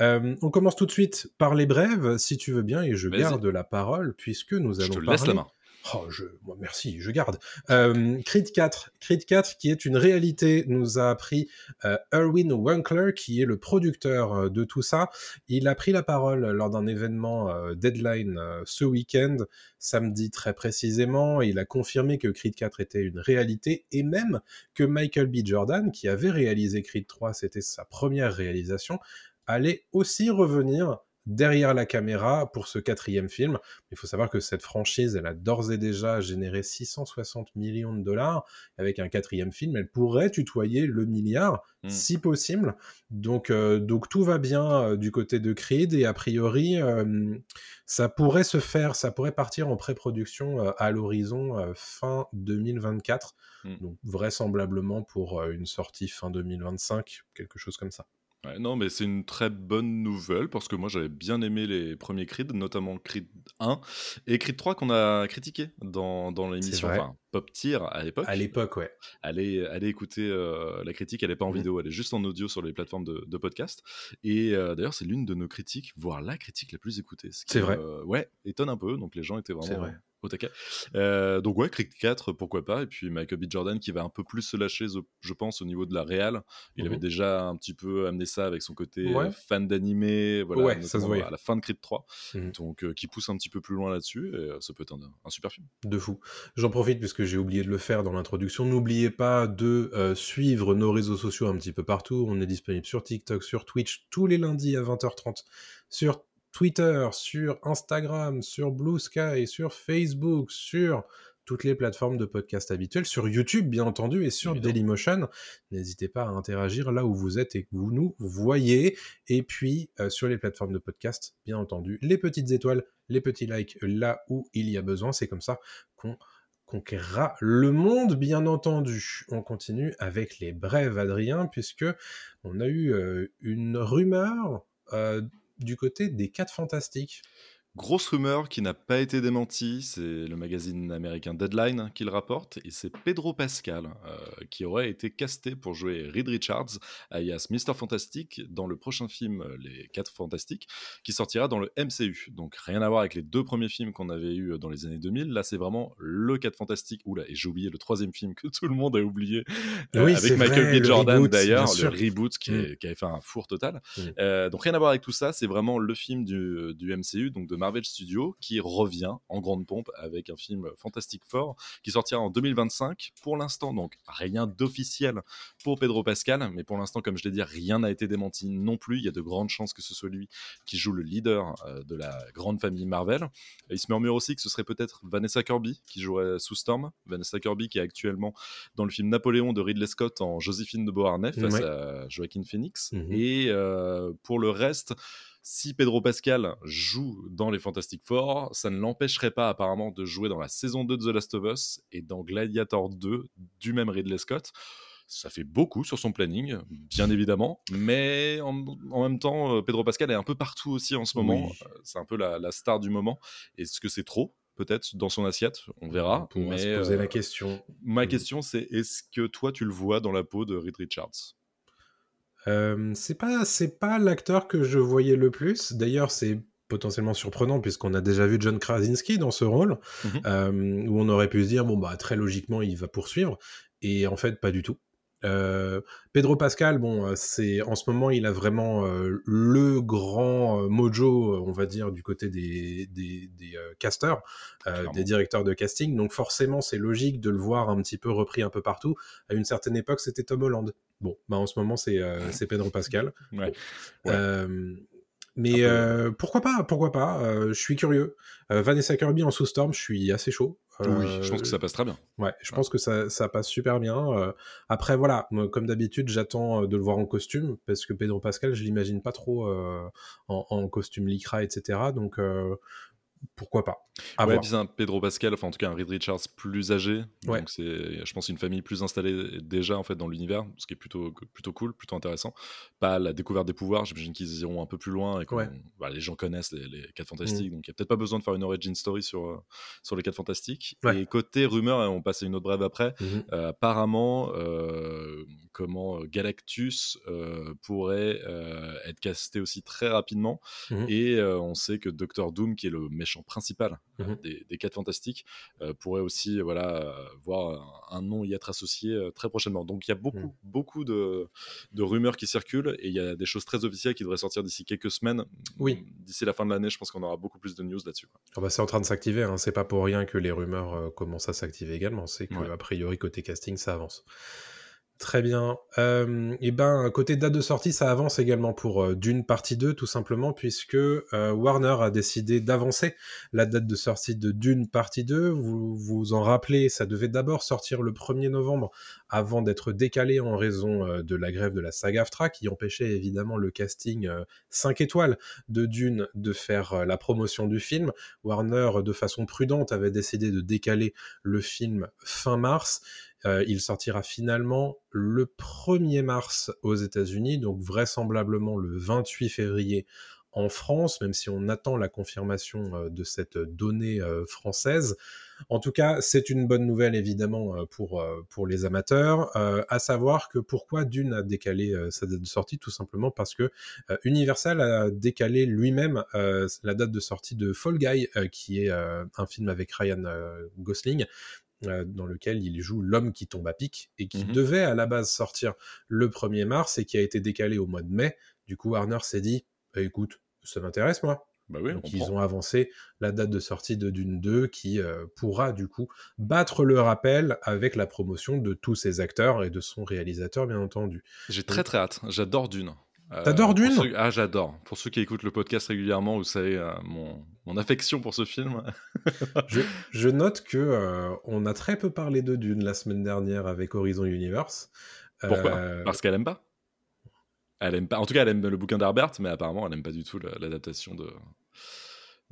Euh, on commence tout de suite par les brèves, si tu veux bien, et je garde la parole puisque nous Je allons te parler. laisse la main. Oh, je... moi, merci, je garde. Euh, Creed 4, Creed 4 qui est une réalité, nous a appris euh, Erwin Winkler, qui est le producteur euh, de tout ça. Il a pris la parole lors d'un événement euh, Deadline ce week-end, samedi très précisément. Il a confirmé que Creed 4 était une réalité et même que Michael B. Jordan, qui avait réalisé Creed 3, c'était sa première réalisation, allait aussi revenir derrière la caméra pour ce quatrième film. Il faut savoir que cette franchise, elle a d'ores et déjà généré 660 millions de dollars. Avec un quatrième film, elle pourrait tutoyer le milliard, Mm. si possible. Donc, euh, donc tout va bien euh, du côté de Creed et a priori, euh, ça pourrait se faire, ça pourrait partir en pré-production à l'horizon fin 2024. Mm. Donc vraisemblablement pour une sortie fin 2025, quelque chose comme ça. Ouais, non, mais c'est une très bonne nouvelle parce que moi j'avais bien aimé les premiers Creed, notamment Creed 1 et Creed 3 qu'on a critiqué dans, dans l'émission, enfin Pop Tier à l'époque. À l'époque, ouais. Allez, allez écouter euh, la critique, elle n'est pas en Mhm. vidéo, elle est juste en audio sur les plateformes de, de podcast. Et euh, d'ailleurs, c'est l'une de nos critiques, voire la critique la plus écoutée. ce C'est vrai. euh, ouais, étonne un peu, donc les gens étaient C'est vraiment vrai. Au taquet. Euh, donc ouais, Creed 4, pourquoi pas. Et puis Michael B. Jordan qui va un peu plus se lâcher, je pense, au niveau de la réal. Il Mhm. avait déjà un petit peu amené ça avec son côté Ouais. euh, fan d'animé, voilà, Ouais, ça se voyait. à la fin de Creed 3. Mhm. Donc euh, qui pousse un petit peu plus loin là-dessus. Et euh, ça peut être un, un super film. De fou. J'en profite puisque j'ai oublié de le faire dans l'introduction. N'oubliez pas de euh, suivre nos réseaux sociaux un petit peu partout. On est disponible sur TikTok, sur Twitch tous les lundis à 20h30, sur Twitter, sur Instagram, sur Blue Sky, sur Facebook, sur toutes les plateformes de podcast habituelles, sur YouTube bien entendu et sur Évidemment. Dailymotion. N'hésitez pas à interagir là où vous êtes et que vous nous voyez. Et puis euh, sur les plateformes de podcast, bien entendu, les petites étoiles, les petits likes là où il y a besoin. C'est comme ça qu'on conquérera le monde, bien entendu. On continue avec les brèves, Adrien, puisque on a eu euh, une rumeur euh, du côté des 4 fantastiques. Grosse rumeur qui n'a pas été démentie, c'est le magazine américain Deadline qui le rapporte, et c'est Pedro Pascal euh, qui aurait été casté pour jouer Reed Richards, alias Mr. Fantastic, dans le prochain film Les 4 Fantastiques, qui sortira dans le MCU. Donc rien à voir avec les deux premiers films qu'on avait eu dans les années 2000, là c'est vraiment le 4 Fantastiques, oula, et j'ai oublié le troisième film que tout le monde a oublié, euh, Oui, avec Michael vrai, B. Jordan d'ailleurs, le reboot qui, Mm. est- qui avait fait un four total. Mm. Euh, donc rien à voir avec tout ça, c'est vraiment le film du, du MCU, donc de Marvel Studios, qui revient en grande pompe avec un film Fantastic Four qui sortira en 2025. Pour l'instant, donc rien d'officiel pour Pedro Pascal, mais pour l'instant, comme je l'ai dit, rien n'a été démenti non plus. Il y a de grandes chances que ce soit lui qui joue le leader euh, de la grande famille Marvel. Et il se murmure aussi que ce serait peut-être Vanessa Kirby qui jouerait sous Storm. Vanessa Kirby qui est actuellement dans le film Napoléon de Ridley Scott en Joséphine de Beauharnais face Ouais. à Joaquin Phoenix. Mhm. Et euh, pour le reste, si Pedro Pascal joue dans les Fantastic Four, ça ne l'empêcherait pas apparemment de jouer dans la saison 2 de The Last of Us et dans Gladiator 2 du même Ridley Scott. Ça fait beaucoup sur son planning, bien évidemment, mais en, en même temps, euh, Pedro Pascal est un peu partout aussi en ce moment. Oui. Euh, C'est un peu la, la star du moment. Est-ce que c'est trop Peut-être dans son assiette, on verra. On pourra mais se poser euh, la question. ma Mm. question, c'est est-ce que toi, tu le vois dans la peau de Reed Richards? Euh, c'est pas c'est pas l'acteur que je voyais le plus. D'ailleurs, c'est potentiellement surprenant puisqu'on a déjà vu John Krasinski dans ce rôle Mhm. euh, où on aurait pu se dire bon bah très logiquement il va poursuivre et en fait pas du tout. Euh, Pedro Pascal, bon, euh, c'est en ce moment il a vraiment euh, le grand euh, mojo, on va dire, du côté des des, des casteurs, des directeurs de casting. Donc forcément c'est logique de le voir un petit peu repris un peu partout. À une certaine époque c'était Tom Holland. Bon, bah en ce moment c'est Pedro Pascal. Ouais. Ouais. Mais euh, pourquoi pas Pourquoi pas Je suis curieux. Vanessa Kirby en sous-storm, je suis assez chaud. Oui, je pense que ça passe très bien. Ouais, je pense que ça, ça, passe super bien. après, voilà, comme d'habitude, j'attends de le voir en costume parce que Pedro Pascal, je l'imagine pas trop en, en, costume lycra, etc. Donc pourquoi pas. ouais, puis un Pedro Pascal, enfin en tout cas un Reed Richards plus âgé. Donc c'est, je pense, une famille plus installée déjà en fait dans l'univers, ce qui est plutôt plutôt cool, plutôt intéressant. Pas la découverte des pouvoirs, j'imagine qu'ils iront un peu plus loin et que bah, les gens connaissent les, les 4 fantastiques, mm. donc il y a peut-être pas besoin de faire une origin story sur euh, sur les 4 fantastiques. Et côté rumeur, on passe à une autre brève après. Mm-hmm. Euh, apparemment, euh, comment Galactus pourrait être casté aussi très rapidement, mm-hmm. et on sait que Doctor Doom, qui est le méchant principal euh, mhm. des, des 4 fantastiques, pourrait aussi voilà, voir un, nom y être associé très prochainement. Donc il y a beaucoup, mhm. beaucoup de, de, rumeurs qui circulent et il y a des choses très officielles qui devraient sortir d'ici quelques semaines. Oui. D'ici la fin de l'année, je pense qu'on aura beaucoup plus de news là-dessus. Oh bah c'est en train de s'activer, hein. c'est pas pour rien que les rumeurs commencent à s'activer également, c'est que a priori côté casting ça avance. Très bien. Euh, et ben, côté date de sortie, ça avance également pour euh, Dune partie 2, tout simplement, puisque euh, Warner a décidé d'avancer la date de sortie de Dune partie 2. Vous vous en rappelez, ça devait d'abord sortir le 1er novembre avant d'être décalé en raison de la grève de la SAG-AFTRA, qui empêchait évidemment le casting 5 étoiles de Dune de faire la promotion du film. Warner, de façon prudente, avait décidé de décaler le film fin mars. Euh, il sortira finalement le 1er mars aux États-Unis, donc vraisemblablement le 28 février en France, même si on attend la confirmation euh, de cette donnée euh, française. En tout cas, c'est une bonne nouvelle évidemment pour, pour les amateurs, à savoir que pourquoi Dune a décalé sa date de sortie, tout simplement parce que Universal a décalé lui-même la date de sortie de Fall Guy, qui est un film avec Ryan Gosling, euh, dans lequel il joue l'homme qui tombe à pic et qui mmh devait à la base sortir le 1er mars et qui a été décalé au mois de mai. Du coup, Warner s'est dit bah, écoute, ça m'intéresse moi. Bah oui, Donc ils ont avancé la date de sortie de Dune 2 qui euh, pourra du coup battre le rappel avec la promotion de tous ses acteurs et de son réalisateur bien entendu. J'ai très très hâte, j'adore Dune. T'adores euh, Dune Ah, j'adore. Pour ceux qui écoutent le podcast régulièrement, vous savez euh, mon, mon, affection pour ce film. je, je, note que euh, on a très peu parlé de Dune la semaine dernière avec Horizon Universe. Pourquoi? Parce qu'elle aime pas? Elle aime pas. En tout cas, elle aime le bouquin d'Herbert, mais apparemment, elle aime pas du tout l'adaptation de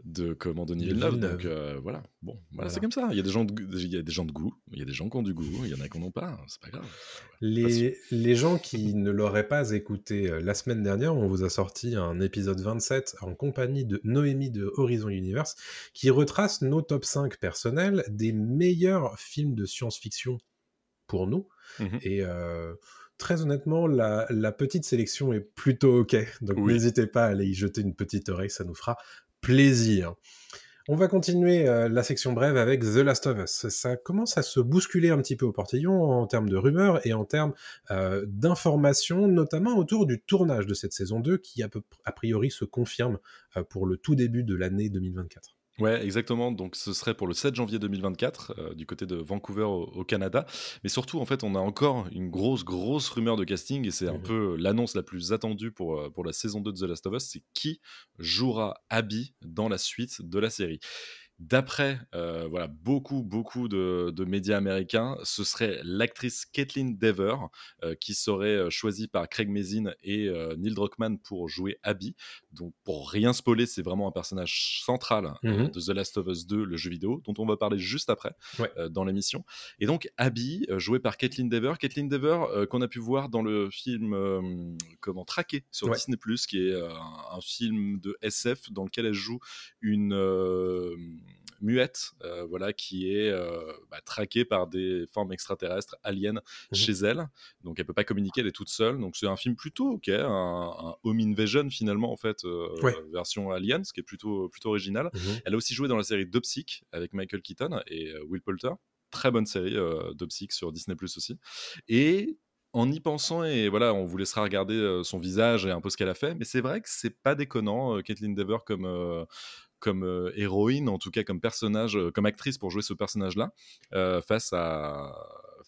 de comment Denis Villeneuve. Donc euh, voilà, bon, voilà, c'est comme ça. Il y a des gens de, il y a des gens de goût, il y a des gens qui ont du goût, il y en a qui n'en ont pas. C'est pas grave. Les, les gens qui ne l'auraient pas écouté euh, la semaine dernière, on vous a sorti un épisode 27 en compagnie de Noémie de Horizon Universe qui retrace nos top 5 personnels des meilleurs films de science-fiction pour nous. Mmh Et euh, très honnêtement, la, la, petite sélection est plutôt ok. Donc n'hésitez pas à aller y jeter une petite oreille, ça nous fera plaisir. On va continuer euh, la section brève avec The Last of Us. Ça commence à se bousculer un petit peu au portillon en termes de rumeurs et en termes euh, d'informations, notamment autour du tournage de cette saison 2 qui a, priori se confirme euh, pour le tout début de l'année 2024. Ouais, exactement. Donc, ce serait pour le 7 janvier 2024, euh, du côté de Vancouver au, Canada. Mais surtout, en fait, on a encore une grosse, grosse rumeur de casting, et c'est un mmh peu l'annonce la plus attendue pour, euh, pour la saison 2 de The Last of Us, c'est qui jouera Abby dans la suite de la série. D'après euh, voilà, beaucoup, beaucoup de, médias américains, ce serait l'actrice Caitlin Dever euh, qui serait euh, choisie par Craig Mazin et Neil Druckmann pour jouer Abby. Donc, pour rien spoiler, c'est vraiment un personnage central mmh de The Last of Us 2, le jeu vidéo, dont on va parler juste après dans l'émission. Et donc, Abby, jouée par Caitlin Dever. Caitlin Dever, qu'on a pu voir dans le film Comment Traquer sur Disney, qui est un, film de SF dans lequel elle joue une muette, euh, voilà, qui est euh, bah, traquée par des formes extraterrestres aliens mmh chez elle. Donc elle peut pas communiquer, elle est toute seule. Donc c'est un film plutôt ok, un, un home invasion finalement en fait, euh, version alien, ce qui est plutôt plutôt original. Mmh elle a aussi joué dans la série Dopsic avec Michael Keaton et Will Poulter. Très bonne série Dopsic sur Disney Plus aussi. Et en y pensant, et voilà, on vous laissera regarder son visage et un peu ce qu'elle a fait, mais c'est vrai que c'est pas déconnant, Kathleen Dever comme, comme euh, héroïne, en tout cas comme personnage, euh, comme actrice pour jouer ce personnage-là, euh, face à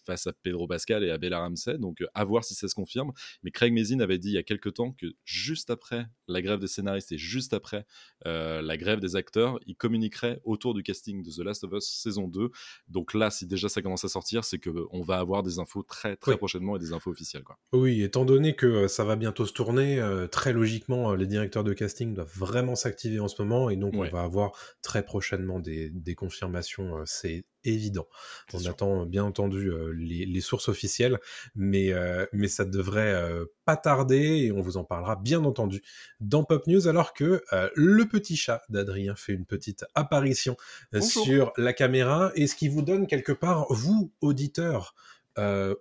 face à Pedro Pascal et à Bella Ramsey. Donc à voir si ça se confirme. Mais Craig Mazin avait dit il y a quelques temps que juste après la grève des scénaristes et juste après la grève des acteurs, il communiquerait autour du casting de The Last of Us saison 2. Donc là, si déjà ça commence à sortir, c'est qu'on va avoir des infos très très prochainement et des infos officielles. Quoi. Oui, étant donné que ça va bientôt se tourner, très logiquement, les directeurs de casting doivent vraiment s'activer en ce moment et donc on va avoir très prochainement des, des confirmations. c'est évident. On attend bien entendu les, sources officielles, mais, mais ça devrait pas tarder et on vous en parlera bien entendu dans Pop News alors que le petit chat d'Adrien fait une petite apparition sur la caméra et ce qui vous donne quelque part, vous, auditeurs,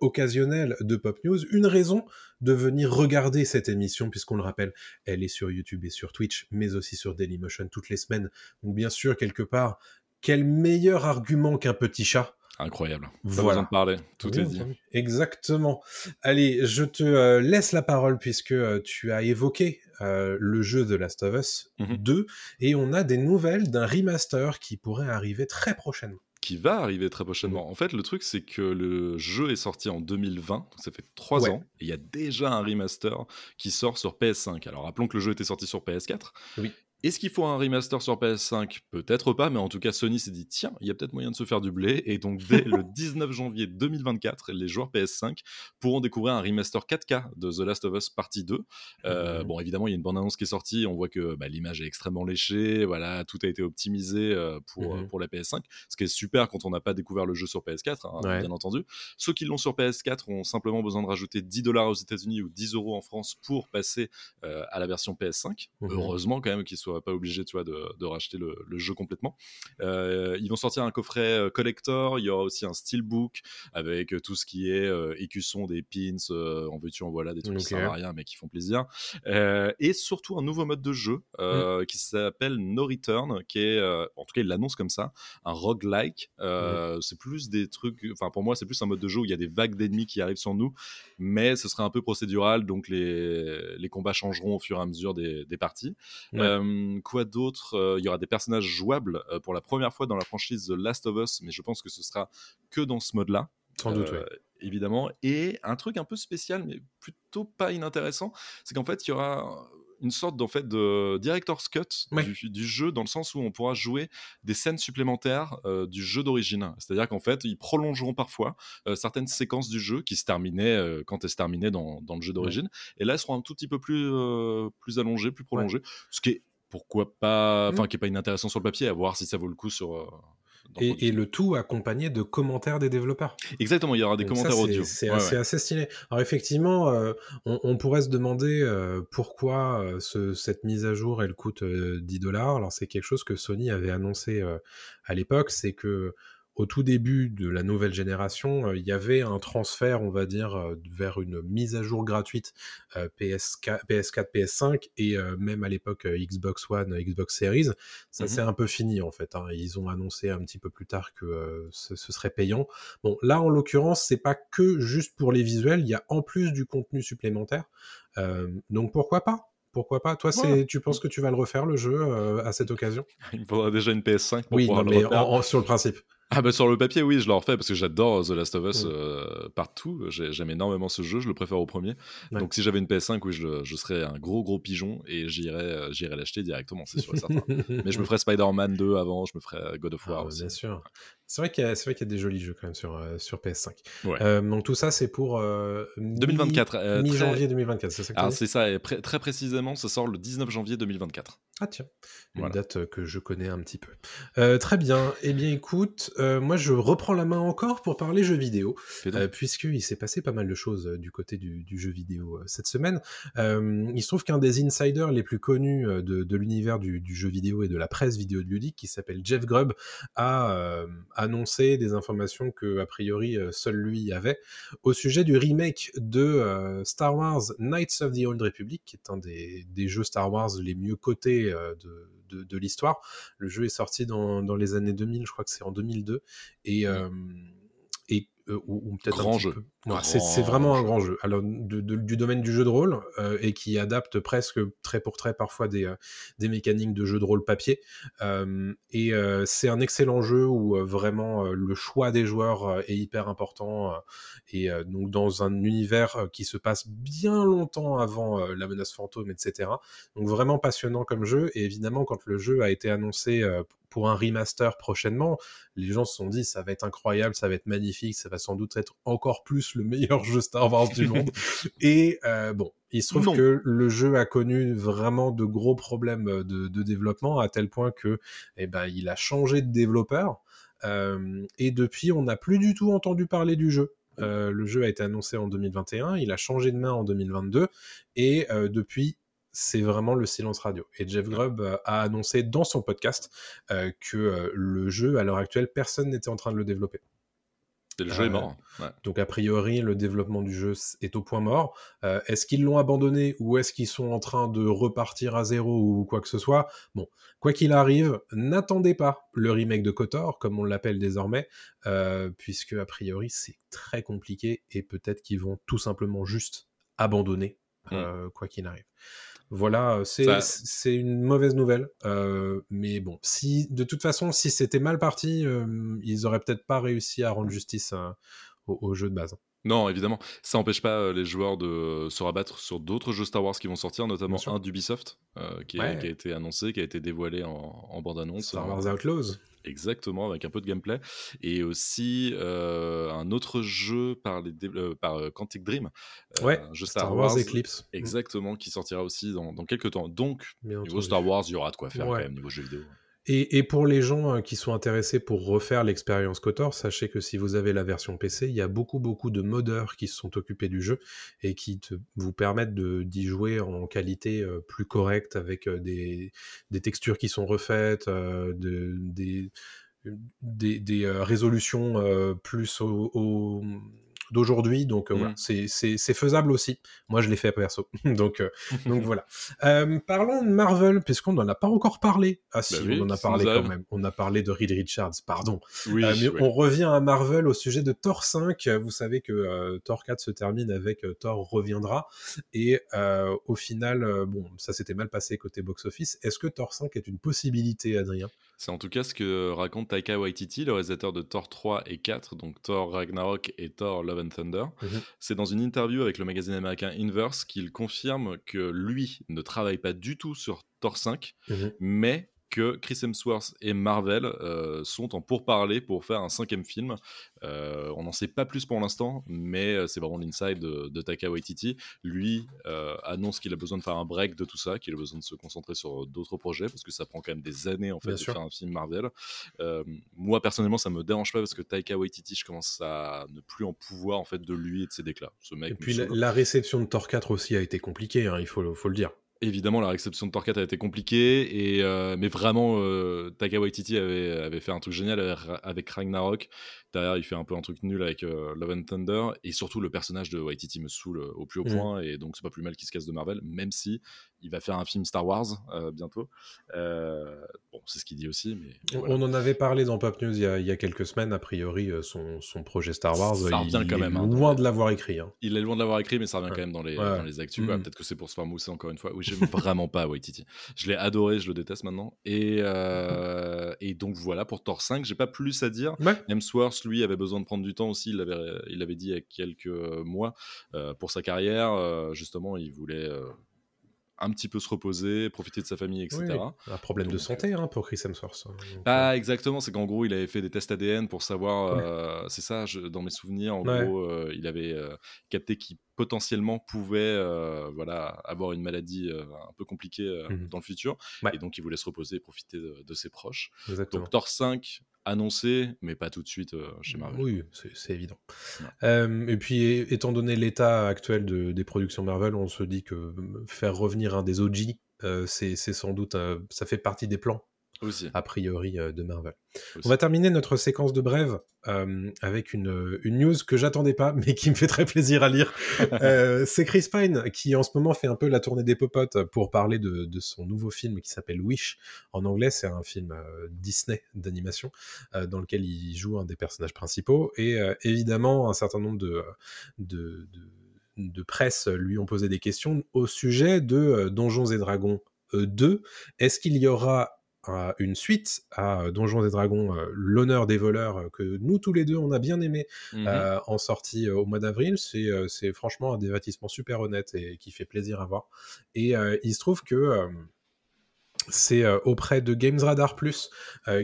occasionnels de Pop News, une raison de venir regarder cette émission, puisqu'on le rappelle, elle est sur YouTube et sur Twitch, mais aussi sur Dailymotion toutes les semaines. Donc bien sûr, quelque part, quel meilleur argument qu'un petit chat Incroyable. Voilà. de parler. Tout est dit. Exactement. Allez, je te euh, laisse la parole puisque euh, tu as évoqué euh, le jeu The Last of Us 2 mhm. et on a des nouvelles d'un remaster qui pourrait arriver très prochainement. Qui va arriver très prochainement. En fait, le truc, c'est que le jeu est sorti en 2020, donc ça fait trois ans, et il y a déjà un remaster qui sort sur PS5. Alors, rappelons que le jeu était sorti sur PS4. Oui. Est-ce qu'il faut un remaster sur PS5 Peut-être pas, mais en tout cas, Sony s'est dit tiens, il y a peut-être moyen de se faire du blé. Et donc, dès le 19 janvier 2024, les joueurs PS5 pourront découvrir un remaster 4K de The Last of Us Partie 2. Euh, mmh. Bon, évidemment, il y a une bande-annonce qui est sortie. On voit que bah, l'image est extrêmement léchée. Voilà, tout a été optimisé euh, pour, mmh. pour la PS5. Ce qui est super quand on n'a pas découvert le jeu sur PS4, hein, bien entendu. Ceux qui l'ont sur PS4 ont simplement besoin de rajouter 10 dollars aux États-Unis ou 10 euros en France pour passer euh, à la version PS5. Mmh. Heureusement, quand même, qu'ils soient pas obligé, tu vois, de, racheter le, jeu complètement. Euh, ils vont sortir un coffret euh, collector. Il y aura aussi un steelbook avec euh, tout ce qui est écusson, des pins, en veux-tu, en voilà, des trucs qui servent à rien mais qui font plaisir. et surtout un nouveau mode de jeu mmh. qui s'appelle No Return, qui est, en tout cas, il l'annonce comme ça, un roguelike. C'est plus des trucs, enfin, pour moi, c'est plus un mode de jeu où il y a des vagues d'ennemis qui arrivent sur nous, mais ce serait un peu procédural, donc les, les combats changeront au fur et à mesure des, des parties. Quoi d'autre euh, Il y aura des personnages jouables euh, pour la première fois dans la franchise The Last of Us, mais je pense que ce sera que dans ce mode-là. Sans doute, euh, Évidemment. Et un truc un peu spécial, mais plutôt pas inintéressant, c'est qu'en fait, il y aura une sorte d'en fait de director's cut du, jeu dans le sens où on pourra jouer des scènes supplémentaires du jeu d'origine. C'est-à-dire qu'en fait, ils prolongeront parfois certaines séquences du jeu qui se terminaient quand elles se terminaient dans, dans le jeu d'origine. Et là, elles seront un tout petit peu plus, plus allongées, plus prolongées. Ce qui est pourquoi pas, enfin, mmh. qui est pas inintéressant sur le papier, à voir si ça vaut le coup sur. Euh, et, le tout accompagné de commentaires des développeurs. Exactement, il y aura des commentaires audio. C'est assez, stylé. Alors effectivement, euh, on, pourrait se demander euh, pourquoi cette mise à jour elle coûte 10 dollars. Alors c'est quelque chose que Sony avait annoncé à l'époque, c'est que au tout début de la nouvelle génération, euh, il y avait un transfert, on va dire, euh, vers une mise à jour gratuite PS4, PS4 PS5 et euh, même à l'époque Xbox One, Xbox Series. Ça, c'est un peu fini en fait. Hein. Ils ont annoncé un petit peu plus tard que ce, serait payant. Bon, là en l'occurrence, c'est pas que juste pour les visuels. Il y a en plus du contenu supplémentaire. donc pourquoi pas? Pourquoi pas? Toi, tu penses que tu vas le refaire le jeu à cette occasion? Il me faudra déjà une PS5 pour oui, pouvoir le mais sur le principe. Ah bah sur le papier oui je le refais parce que j'adore The Last of Us euh, partout. J'aime énormément ce jeu je le préfère au premier. Donc si j'avais une PS5 oui je, serais un gros gros pigeon et j'irais euh, j'irais l'acheter directement c'est sûr et certain. Mais je me ferais Spider-Man 2 avant je me ferais God of War ah, aussi. bien sûr. C'est vrai qu'il y, y, a des jolis jeux quand même sur, euh, sur PS5 donc tout ça c'est pour 2024 mi-janvier 2024 c'est ça c'est ça et très précisément ça sort le 19 janvier 2024 ah tiens. Une date que je connais un petit peu. Très bien. Eh bien écoute euh, moi je reprends la main encore pour parler jeux vidéo, euh, puisqu'il s'est passé pas mal de choses euh, du côté du, jeu vidéo cette semaine. il se trouve qu'un des insiders les plus connus de, l'univers du, jeu vidéo et de la presse vidéo ludique, qui s'appelle Jeff Grubb, a annoncé des informations que a priori seul lui avait au sujet du remake de Star Wars Knights of the Old Republic, qui est un des, des jeux Star Wars les mieux cotés de de, l'histoire. Le jeu est sorti dans, les années 2000, je crois que c'est en 2002. Et, et euh, ou, peut-être grand jeu. c'est vraiment un grand jeu. Alors du domaine du jeu de rôle euh, et qui adapte presque trait pour trait parfois des, euh, des mécaniques de jeu de rôle papier. et c'est un excellent jeu où vraiment le choix des joueurs est hyper important et donc dans un univers qui se passe bien longtemps avant la menace fantôme, etc. Donc vraiment passionnant comme jeu et évidemment quand le jeu a été annoncé pour un remaster prochainement, les gens se sont dit ça va être incroyable, ça va être magnifique, ça va sans doute être encore plus le meilleur jeu Star Wars du monde. Et euh, bon, il se trouve que le jeu a connu vraiment de gros problèmes de, développement à tel point que, eh ben, il a changé de développeur. Euh, et depuis, on n'a plus du tout entendu parler du jeu. Euh, le jeu a été annoncé en 2021, il a changé de main en 2022, et depuis, c'est vraiment le silence radio. Et Jeff Grubb euh, a annoncé dans son podcast euh, que euh, le jeu, à l'heure actuelle, personne n'était en train de le développer. le jeu est mort. Donc a priori, le développement du jeu est au point mort. est-ce qu'ils l'ont abandonné ou est-ce qu'ils sont en train de repartir à zéro ou quoi que ce soit? Bon, quoi qu'il arrive, n'attendez pas le remake de Kotor, comme on l'appelle désormais, puisque a priori c'est très compliqué et peut-être qu'ils vont tout simplement juste abandonner, mmh. quoi qu'il arrive. Voilà, c'est une mauvaise nouvelle. Euh, mais bon, si de toute façon, si c'était mal parti, euh, ils auraient peut-être pas réussi à rendre justice euh, au, jeu de base. Non, évidemment, ça n'empêche pas les joueurs de se rabattre sur d'autres jeux Star Wars qui vont sortir, notamment un d'Ubisoft qui, qui, a été annoncé, qui a été dévoilé en, en bande-annonce. Star Wars Outlaws. Exactement, avec un peu de gameplay. Et aussi euh, un autre jeu par, les euh, par euh, Quantic Dream. ouais, Star, Wars, Eclipse. Exactement, qui sortira aussi dans, dans quelques temps. Donc, niveau Star Wars, il y aura de quoi faire quand même niveau jeu vidéo. Et, pour les gens euh, qui sont intéressés pour refaire l'expérience KOTOR, sachez que si vous avez la version PC, il y a beaucoup beaucoup de modeurs qui se sont occupés du jeu et qui vous permettent d'y jouer en qualité euh, plus correcte avec euh, des, textures qui sont refaites, des, des, résolutions plus au d'aujourd'hui. Donc euh, voilà, mmh. c'est faisable aussi. Moi, je l'ai fait perso. donc, euh, donc voilà. Euh, parlons de Marvel, puisqu'on n'en a pas encore parlé. Ah si, bah on en a parlé quand même. On a parlé de Reed Richards, pardon. mais on revient à Marvel au sujet de Thor 5. Vous savez que Thor 4 se termine avec Thor reviendra. Et au final, bon, ça s'était mal passé côté box-office. Est-ce que Thor 5 est une possibilité, Adrien? C'est en tout cas ce que raconte Taika Waititi, le réalisateur de Thor 3 et 4, donc Thor Ragnarok et Thor Love and Thunder. Mhm. C'est dans une interview avec le magazine américain Inverse qu'il confirme que lui ne travaille pas du tout sur Thor 5, mhm. mais que Chris Hemsworth et Marvel euh, sont en pourparlers pour faire un cinquième film. Euh, on n'en sait pas plus pour l'instant, mais euh, c'est vraiment l'inside de, de Taka Waititi. Lui annonce qu'il a besoin de faire un break de tout ça, qu'il a besoin de se concentrer sur d'autres projets parce que ça prend quand même des années en fait de faire un film Marvel. moi personnellement, ça me dérange pas parce que Taika Waititi, je commence à ne plus en pouvoir en fait de lui et de ses déclats. Ce mec. Et puis la, réception de Thor 4 aussi a été compliquée, hein, il faut, faut le dire évidemment, la réception de 4 a été compliquée, et, euh, mais vraiment, euh, Taka Waititi avait, avait, fait un truc génial avec Ragnarok. Derrière, il fait un peu un truc nul avec euh, Love and Thunder, et surtout, le personnage de Waititi me saoule au plus haut mm. point, et donc c'est pas plus mal qu'il se casse de Marvel, même si il va faire un film Star Wars bientôt. bon, c'est ce qu'il dit aussi. Mais On en avait parlé dans Pop News il y a, quelques semaines, a priori, son, son projet Star Wars, ça il, quand même, est hein. loin de l'avoir écrit. Hein. Il est loin de l'avoir écrit, mais ça revient quand même dans les, dans les actus. Mm. Peut-être que c'est pour se faire mousser encore une fois. Oui, vraiment pas Waititi. Je l'ai adoré, je le déteste maintenant. Et, euh, et donc voilà pour Thor 5, j'ai pas plus à dire. Ouais. Hemsworth, lui, avait besoin de prendre du temps aussi. Il avait, il avait dit il y a quelques mois euh, pour sa carrière. Euh, justement, il voulait un petit peu se reposer, profiter de sa famille, etc. Un problème de santé hein, pour Chris Hemsworth. Ah, exactement, c'est qu'en gros, il avait fait des tests ADN pour savoir, c'est ça, dans mes souvenirs, en gros, il avait capté qu'il potentiellement pouvait euh, voilà, avoir une maladie euh, un peu compliquée euh, mmh dans le futur. Et donc, il voulait se reposer et profiter de, ses proches. Donc, Thor 5 annoncé, mais pas tout de suite chez Marvel. Oui, c'est évident. et puis, étant donné l'état actuel de, des productions Marvel, on se dit que faire revenir un des OG, c'est sans doute, ça fait partie des plans a priori de Marvel. On va terminer notre séquence de brève avec une, une, news que j'attendais pas, mais qui me fait très plaisir à lire. c'est Chris Pine qui en ce moment fait un peu la tournée des popotes pour parler de, de son nouveau film qui s'appelle Wish. En anglais, c'est un film Disney d'animation dans lequel il joue un des personnages principaux. Et évidemment, un certain nombre de, de, de de presse lui ont posé des questions au sujet de Donjons et Dragons 2. Est-ce qu'il y aura une suite à Donjons et Dragons, l'honneur des voleurs, que nous tous les deux on a bien aimé mmh en sortie au mois d'avril. C'est franchement un dévatissement super honnête et qui fait plaisir à voir. Et il se trouve que c'est auprès de Games Radar Plus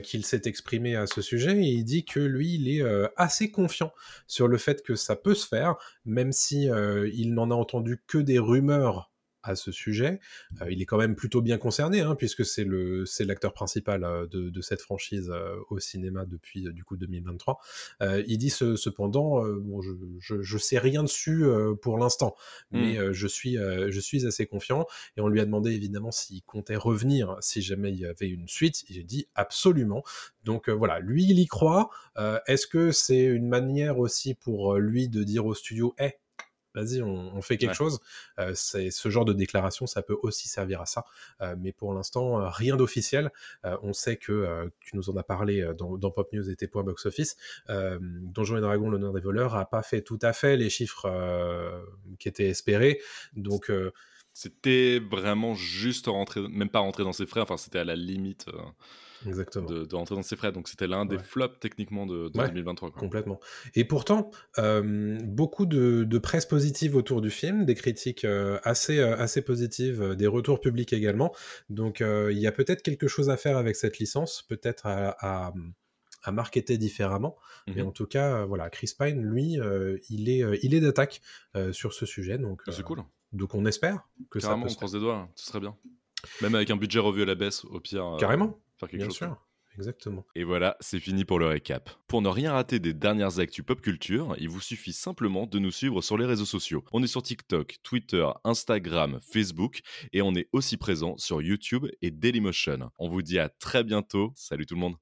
qu'il s'est exprimé à ce sujet et il dit que lui il est assez confiant sur le fait que ça peut se faire même si il n'en a entendu que des rumeurs à ce sujet. Euh, il est quand même plutôt bien concerné, hein, puisque c'est le c'est l'acteur principal euh, de, de, cette franchise euh, au cinéma depuis du coup 2023. il dit cependant, bon, je, je, je, sais rien dessus pour l'instant, mais mmh. je suis je suis assez confiant. Et on lui a demandé évidemment s'il comptait revenir si jamais il y avait une suite. Il a dit absolument. Donc voilà, lui il y croit. Est-ce que c'est une manière aussi pour lui de dire au studio, hé, vas-y, on, fait quelque chose. Euh, c'est ce genre de déclaration, ça peut aussi servir à ça. Euh, mais pour l'instant, euh, rien d'officiel. on sait que tu nous en as parlé dans, Pop News et tes points box office. Donjons et Dragons, l'honneur des voleurs, a pas fait tout à fait les chiffres qui étaient espérés. Donc c'était vraiment juste rentrer, même pas rentrer dans ses frais. Enfin, c'était à la limite. Exactement. De, rentrer dans ses frais. Donc c'était l'un des flops techniquement de, 2023. Complètement. Et pourtant, beaucoup de, presse positive autour du film, des critiques assez, assez positives, des retours publics également. Donc il y a peut-être quelque chose à faire avec cette licence, peut-être à, à marketer différemment. Mais mmh en tout cas, voilà, Chris Pine, lui, il est, il est d'attaque sur ce sujet. Donc, c'est cool. Donc on espère que ça peut on croise des doigts, ce serait bien. Même avec un budget revu à la baisse, au pire. Carrément bien sûr. Exactement. Et voilà, c'est fini pour le récap. Pour ne rien rater des dernières actus pop culture, il vous suffit simplement de nous suivre sur les réseaux sociaux. On est sur TikTok, Twitter, Instagram, Facebook et on est aussi présent sur YouTube et Dailymotion. On vous dit à très bientôt. Salut tout le monde.